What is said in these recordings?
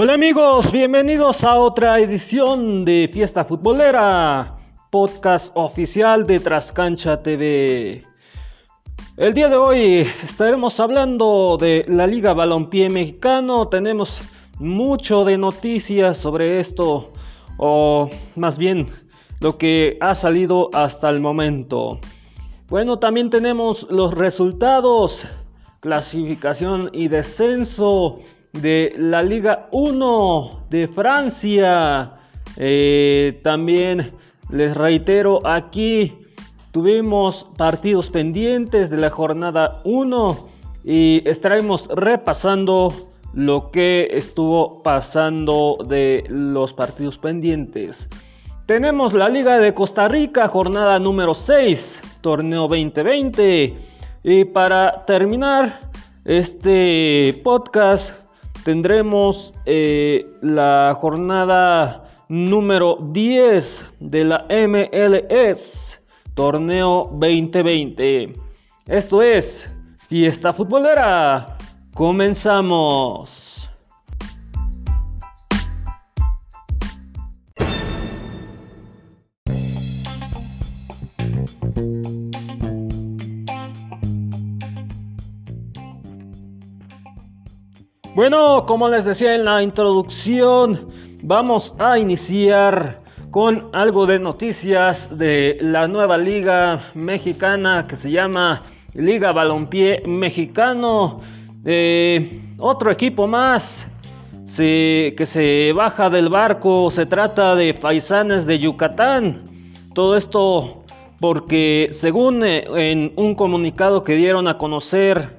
Hola amigos, bienvenidos a otra edición de Fiesta Futbolera, podcast oficial de Trascancha TV. El día de hoy estaremos hablando de la Liga Balompié Mexicano. Tenemos mucho de noticias sobre esto, o más bien lo que ha salido hasta el momento. Bueno, también tenemos los resultados, clasificación y descenso de la Liga 1 de Francia. Eh, también les reitero aquí tuvimos partidos pendientes de la jornada 1 y estaremos repasando lo que estuvo pasando de los partidos pendientes. Tenemos la Liga de Costa Rica, jornada número 6, torneo 2020. Y para terminar este podcast, tendremos eh, la jornada número 10 de la MLS Torneo 2020. Esto es Fiesta Futbolera. Comenzamos. Bueno, como les decía en la introducción, vamos a iniciar con algo de noticias de la nueva liga mexicana que se llama Liga Balompié Mexicano. Eh, otro equipo más que se baja del barco, se trata de Faisanes de Yucatán. Todo esto porque según eh, en un comunicado que dieron a conocer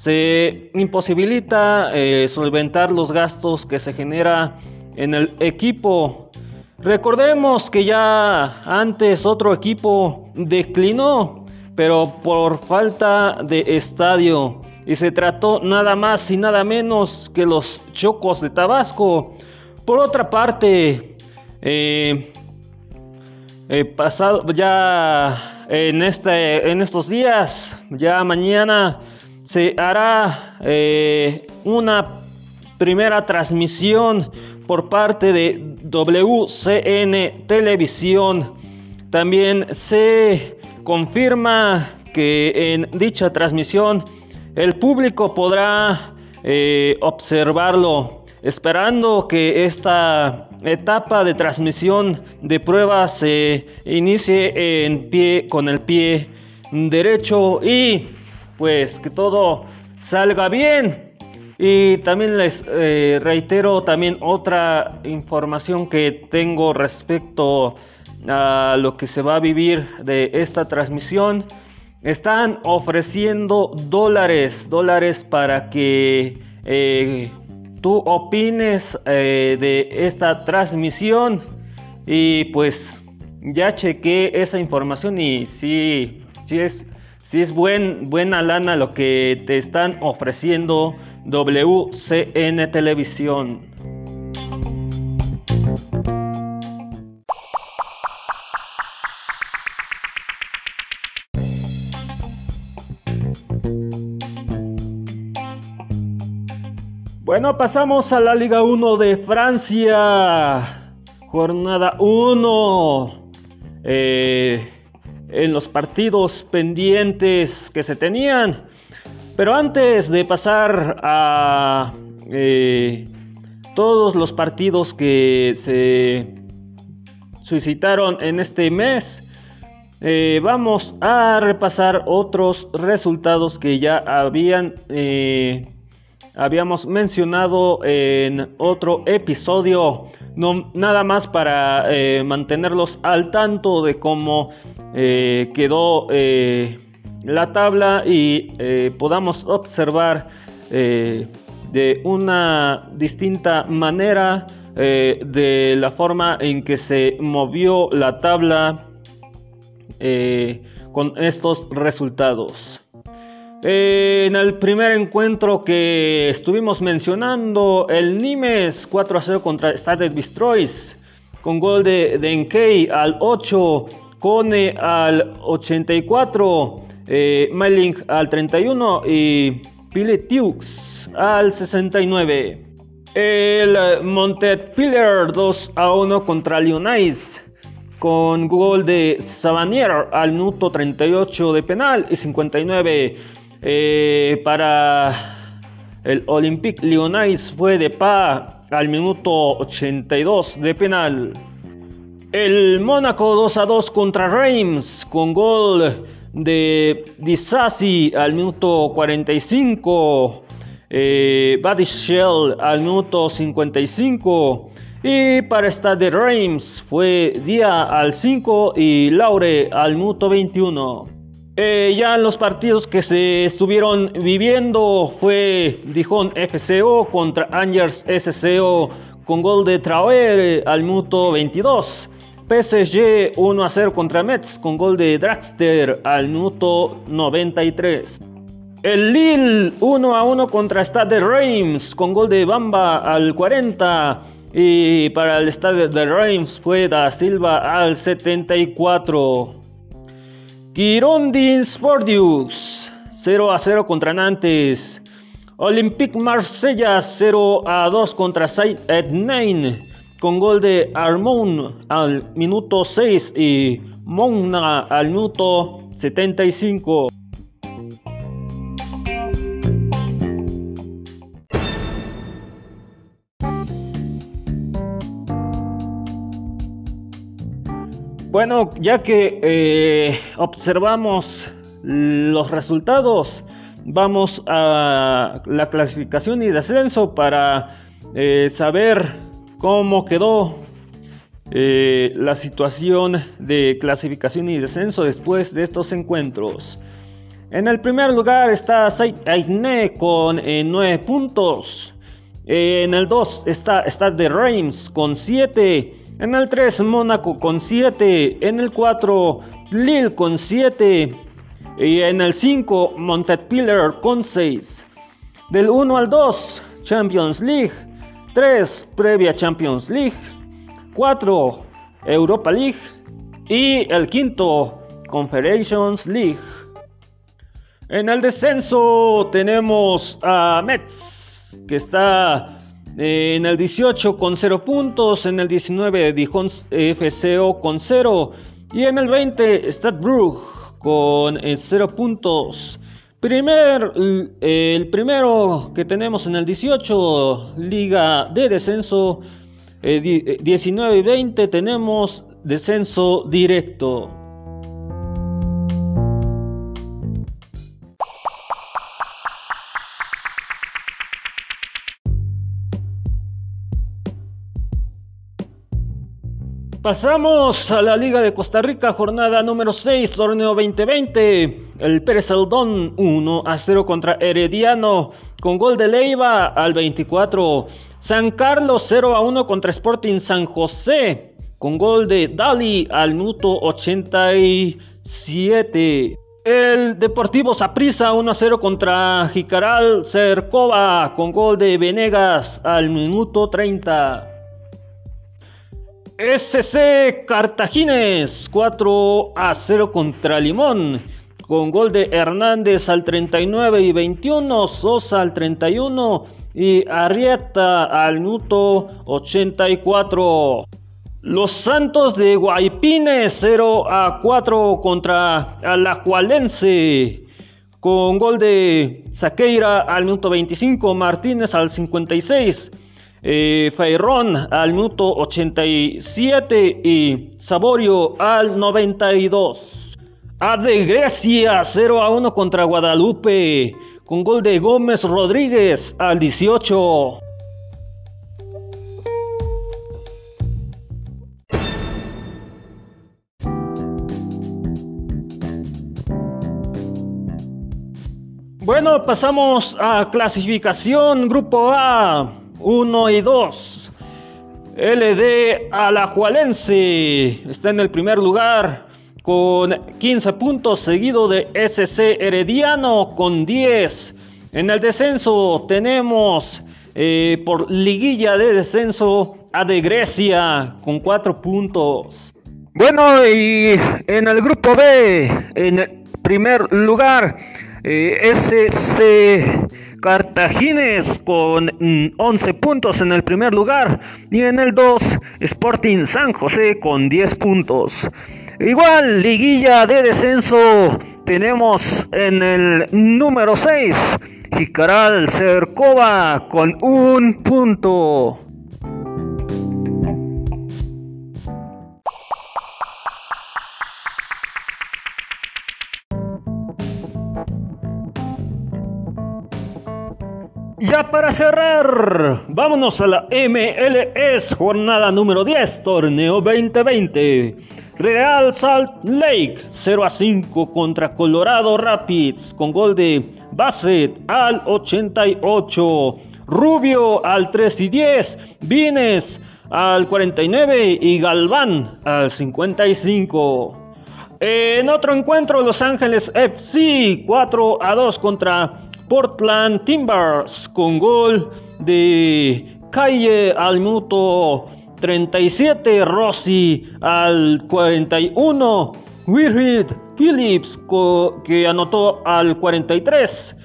se imposibilita eh, solventar los gastos que se genera en el equipo. Recordemos que ya antes otro equipo declinó, pero por falta de estadio. Y se trató nada más y nada menos que los Chocos de Tabasco. Por otra parte, eh, eh, pasado ya en, este, en estos días, ya mañana se hará eh, una primera transmisión por parte de WCN Televisión. También se confirma que en dicha transmisión el público podrá eh, observarlo, esperando que esta etapa de transmisión de pruebas se inicie en pie con el pie derecho y pues que todo salga bien. Y también les eh, reitero también otra información que tengo respecto a lo que se va a vivir de esta transmisión. Están ofreciendo dólares, dólares para que eh, tú opines eh, de esta transmisión. Y pues ya chequé esa información y sí, sí es si es buen, buena lana lo que te están ofreciendo WCN Televisión. Bueno, pasamos a la Liga 1 de Francia. Jornada 1. Eh, en los partidos pendientes que se tenían. Pero antes de pasar a eh, todos los partidos que se suscitaron en este mes, eh, vamos a repasar otros resultados que ya habían eh, habíamos mencionado en otro episodio no, nada más para eh, mantenerlos al tanto de cómo eh, quedó eh, la tabla y podamos observar de una distinta manera de la forma en que se movió la tabla con estos resultados. En el primer encuentro que estuvimos mencionando, el Nimes 4 a 0 contra Started Destroys, con gol de, de al 8, Cone al 84, eh, al 31 y Pile al 69. El Montpellier 2 a 1 contra Lyonnais con gol de Savanier al minuto 38 de penal y 59 eh, para el Olympique Lyonnais fue de Pa al minuto 82 de penal. El Mónaco 2 a 2 contra Reims con gol de Disasi al minuto 45 eh, al minuto 55 y para Stade Reims fue Día al 5 y Laure al minuto 21. Eh, ya los partidos que se estuvieron viviendo fue Dijon FCO contra Angers SCO con gol de Traoré al minuto 22. PSG 1 a 0 contra Metz con gol de Draxter al minuto 93. El Lille 1 a 1 contra Stade Reims con gol de Bamba al 40 y para el Stade de Reims fue Da Silva al 74. Girondins Sportius 0 a 0 contra Nantes. Olympique Marsella 0 a 2 contra Saint Etienne con gol de Armon al minuto 6 y Monna al minuto 75. Bueno, ya que eh, observamos los resultados, vamos a la clasificación y descenso para eh, saber cómo quedó eh, la situación de clasificación y descenso después de estos encuentros. En el primer lugar está Aigné con 9 puntos. en el 2 está Stade de Reims con 7. En el 3, Mónaco con 7. En el 4, Lille con 7. Y en el 5, Montpellier con 6. Del 1 al 2, Champions League. 3, previa Champions League. 4, Europa League. Y el quinto, Confederations League. En el descenso tenemos a Metz, que está en el 18 con 0 puntos, en el 19 Dijon FCO con 0 y en el 20 Stadbrugge con 0 eh, puntos. Primer, el primero que tenemos en el 18, Liga de Descenso, 19 eh, y 20 tenemos descenso directo. Pasamos a la Liga de Costa Rica, jornada número 6, torneo 2020. El Pérez Aldón 1 a 0 contra Herediano, con gol de Leiva al 24. San Carlos 0 a 1 contra Sporting San José, con gol de Dali al minuto 87. El Deportivo Saprissa 1 a 0 contra Jicaral Cercova, con gol de Venegas al minuto 30. SC Cartagines 4 a 0 contra Limón. Con gol de Hernández al 39 y 21, Sosa al 31 y Arrieta al minuto 84. Los Santos de Guaypines 0 a 4 contra Alajualense. Con gol de Saqueira al minuto 25, Martínez al 56. Eh, al minuto 87 y Saborio al 92. A de Grecia 0 a 1 contra Guadalupe con gol de Gómez Rodríguez al 18. Bueno, pasamos a clasificación Grupo A. 1 y 2. LD Alajualense está en el primer lugar con 15 puntos, seguido de SC Herediano con 10. En el descenso tenemos eh, por liguilla de descenso a de Grecia con 4 puntos. Bueno, y en el grupo B, en el primer lugar, eh, SC Cartagines con 11 mm, puntos en el primer lugar y en el 2 Sporting San José con 10 puntos. Igual, liguilla de descenso tenemos en el número 6 Jicaral Cercova con un punto. Ya para cerrar, vámonos a la MLS, jornada número 10, torneo 2020. Real Salt Lake 0 a 5 contra Colorado Rapids con gol de Bassett al 88, Rubio al 3 y 10, Vines al 49 y Galván al 55. En otro encuentro, Los Ángeles FC 4 a 2 contra Portland Timbers con gol de Calle al minuto 37, Rossi al 41, Wilfrid Phillips que anotó al 43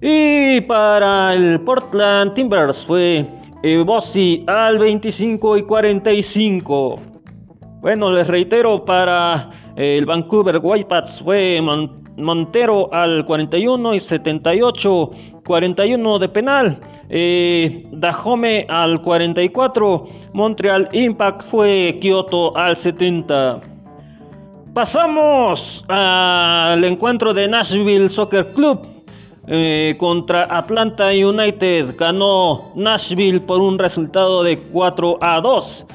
y para el Portland Timbers fue Bossi al 25 y 45. Bueno, les reitero, para el Vancouver Whitecaps fue Montero al 41 y 78, 41 de penal. Eh, Dajome al 44, Montreal Impact fue Kyoto al 70. Pasamos al encuentro de Nashville Soccer Club eh, contra Atlanta United. Ganó Nashville por un resultado de 4 a 2.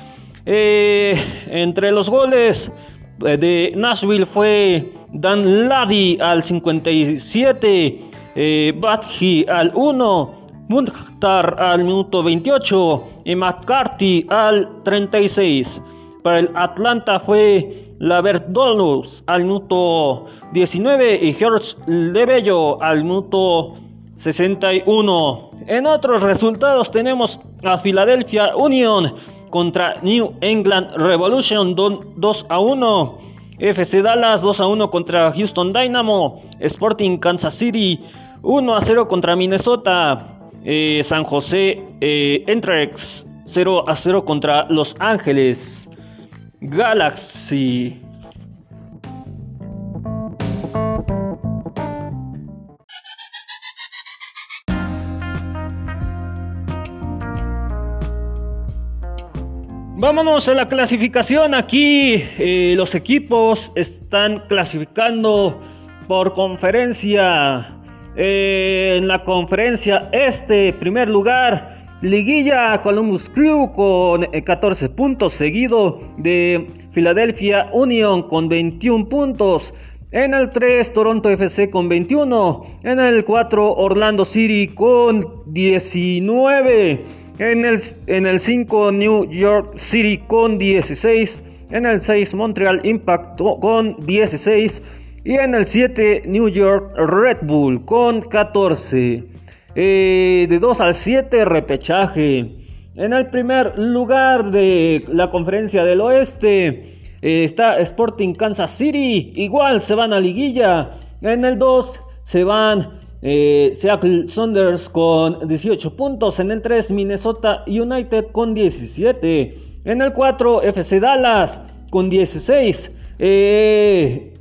Eh, entre los goles de Nashville fue Dan Ladi al 57, eh, Badji al 1, Munkhtar al minuto 28 y McCarthy al 36. Para el Atlanta fue Laverdolus al minuto 19 y George Lebello al minuto 61. En otros resultados tenemos a Philadelphia Union contra New England Revolution 2 a 1. FC Dallas 2 a 1 contra Houston Dynamo. Sporting Kansas City 1 a 0 contra Minnesota. Eh, San José eh, Entrex 0 a 0 contra Los Ángeles Galaxy. Vámonos a la clasificación. Aquí eh, los equipos están clasificando por conferencia. Eh, en la conferencia este, primer lugar, Liguilla Columbus Crew con 14 eh, puntos, seguido de Philadelphia Union con 21 puntos. En el 3, Toronto FC con 21. En el 4, Orlando City con 19. En el, en el 5 New York City con 16. En el 6 Montreal Impact con 16. Y en el 7 New York Red Bull con 14. Eh, de 2 al 7 repechaje. En el primer lugar de la conferencia del oeste eh, está Sporting Kansas City. Igual se van a liguilla. En el 2 se van eh, Seattle Saunders con 18 puntos. En el 3, Minnesota United con 17. En el 4, FC Dallas con 16. Eh,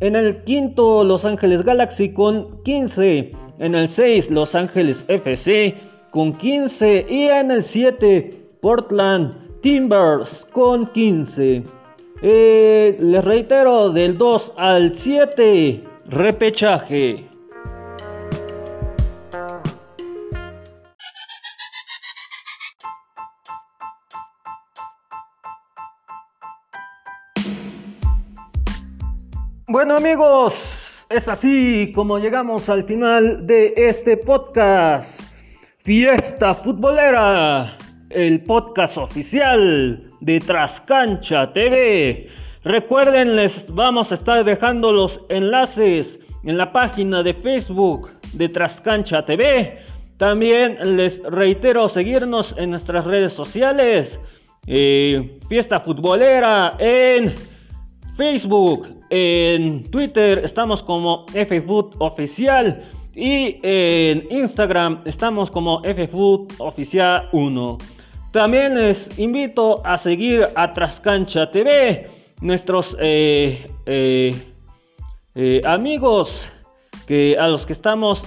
en el quinto, Los Ángeles Galaxy con 15. En el 6, Los Ángeles FC con 15. Y en el 7, Portland Timbers con 15. Eh, les reitero, del 2 al 7, repechaje. Amigos, es así como llegamos al final de este podcast. Fiesta Futbolera, el podcast oficial de Trascancha TV. Recuerden, les vamos a estar dejando los enlaces en la página de Facebook de Trascancha TV. También les reitero seguirnos en nuestras redes sociales. Eh, Fiesta Futbolera en Facebook, en Twitter estamos como FFood Oficial Y en Instagram estamos como FFood Oficial 1. También les invito a seguir a Trascancha TV, nuestros eh, eh, eh, amigos que a los que estamos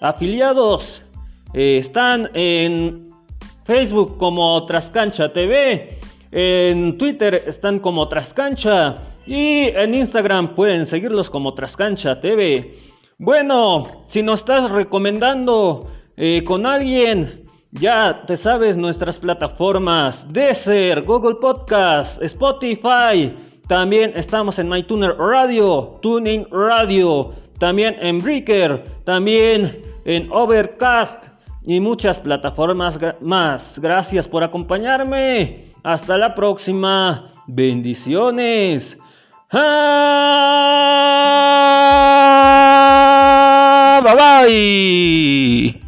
afiliados están en Facebook como Trascancha TV, en Twitter están como Trascancha y en Instagram pueden seguirlos como Trascancha TV. Bueno, si nos estás recomendando con alguien, ya te sabes nuestras plataformas Deezer, Google Podcast, Spotify. También estamos en MyTuner Radio, Tuning Radio, también en Breaker, también en Overcast y muchas plataformas más. Gracias por acompañarme. Hasta la próxima. Bendiciones. Ah, bye bye.